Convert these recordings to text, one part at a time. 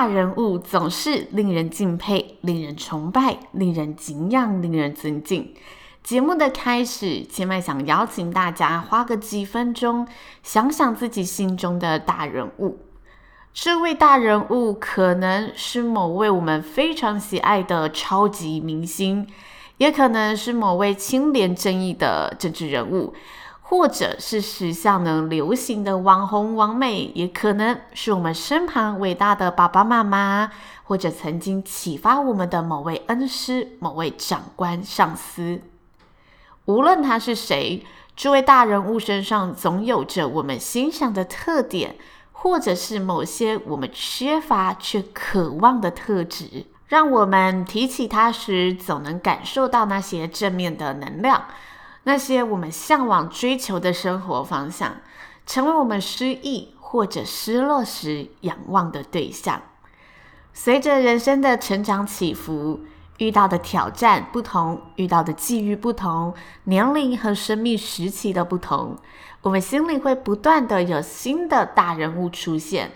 大人物总是令人敬佩、令人崇拜、令人敬仰、令人尊敬。节目的开始，千麦想邀请大家花个几分钟，想想自己心中的大人物。这位大人物可能是某位我们非常喜爱的超级明星，也可能是某位清廉正义的政治人物。或者是时下呢流行的网红网美，也可能是我们身旁伟大的爸爸妈妈，或者曾经启发我们的某位恩师、某位长官、上司。无论他是谁，这位大人物身上总有着我们欣赏的特点，或者是某些我们缺乏却渴望的特质，让我们提起他时，总能感受到那些正面的能量。那些我们向往追求的生活方向，成为我们失意或者失落时仰望的对象。随着人生的成长起伏，遇到的挑战不同，遇到的际遇不同，年龄和生命时期的不同，我们心里会不断的有新的大人物出现。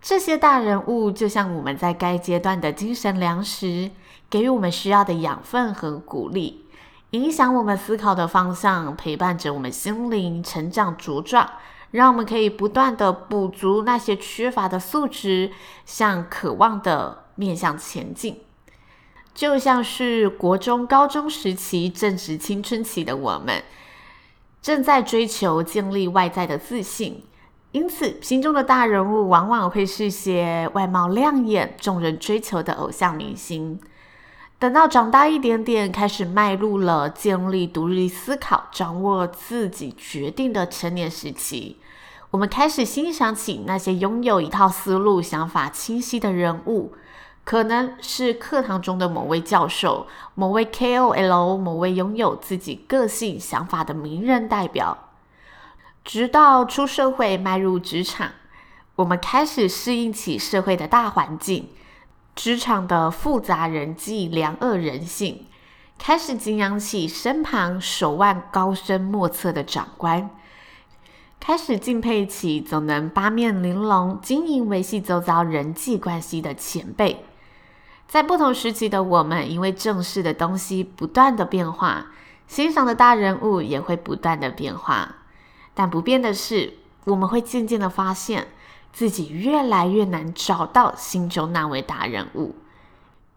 这些大人物就像我们在该阶段的精神粮食，给予我们需要的养分和鼓励。影响我们思考的方向，陪伴着我们心灵成长茁壮，让我们可以不断地补足那些缺乏的素质，向渴望的面向前进。就像是国中、高中时期正值青春期的我们，正在追求建立外在的自信，因此心中的大人物往往会是些外貌亮眼、众人追求的偶像明星。等到长大一点点，开始迈入了建立独立思考、掌握自己决定的成年时期，我们开始欣赏起那些拥有一套思路、想法清晰的人物，可能是课堂中的某位教授、某位 KOL、某位拥有自己个性想法的名人代表。直到出社会、迈入职场，我们开始适应起社会的大环境。职场的复杂人际、良恶人性，开始敬仰起身旁手腕高深莫测的长官，开始敬佩起总能八面玲珑、经营维系周遭人际关系的前辈。在不同时期的我们，因为正视的东西不断的变化，欣赏的大人物也会不断的变化。但不变的是，我们会渐渐的发现。自己越来越难找到心中那位大人物，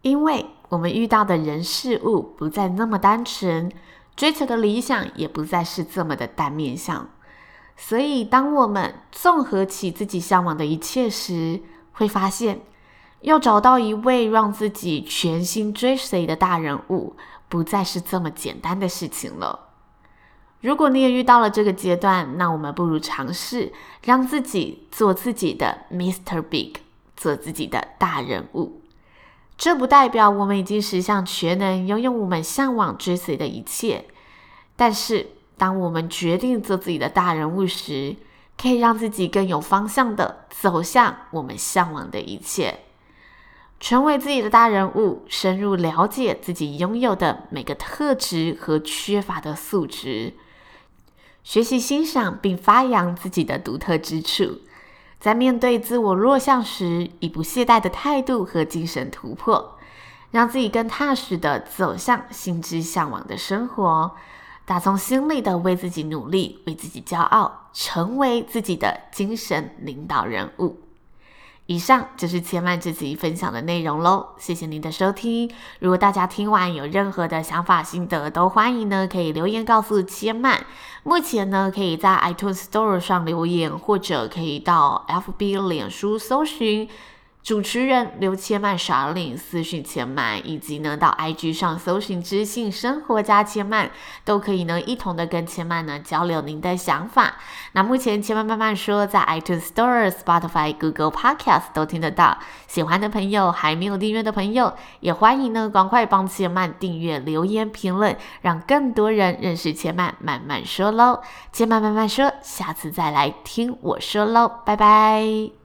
因为我们遇到的人事物不再那么单纯，追求的理想也不再是这么的单面向。所以，当我们综合起自己向往的一切时，会发现，要找到一位让自己全心追随的大人物，不再是这么简单的事情了。如果你也遇到了这个阶段，那我们不如尝试让自己做自己的 Mr. Big，做自己的大人物。这不代表我们已经实现全能，拥有我们向往追随的一切。但是，当我们决定做自己的大人物时，可以让自己更有方向地走向我们向往的一切，成为自己的大人物，深入了解自己拥有的每个特质和缺乏的素质。学习欣赏并发扬自己的独特之处，在面对自我弱项时，以不懈怠的态度和精神突破，让自己更踏实的走向心之向往的生活，打从心里的为自己努力，为自己骄傲，成为自己的精神领导人物。以上就是千曼这集分享的内容喽，谢谢您的收听。如果大家听完有任何的想法心得，都欢迎呢可以留言告诉千曼。目前呢可以在 iTunes Store 上留言，或者可以到 FB 脸书搜寻主持人刘千曼耍令私讯千曼，以及呢到 IG 上搜寻知性生活家千曼，都可以呢一同的跟千曼呢交流您的想法。那目前千曼慢慢说在 iTunes Store、Spotify、Google Podcast 都听得到。喜欢的朋友还没有订阅的朋友，也欢迎呢赶快帮千曼订阅、留言、评论，让更多人认识千曼慢慢说喽。千曼慢慢说，下次再来听我说喽，拜拜。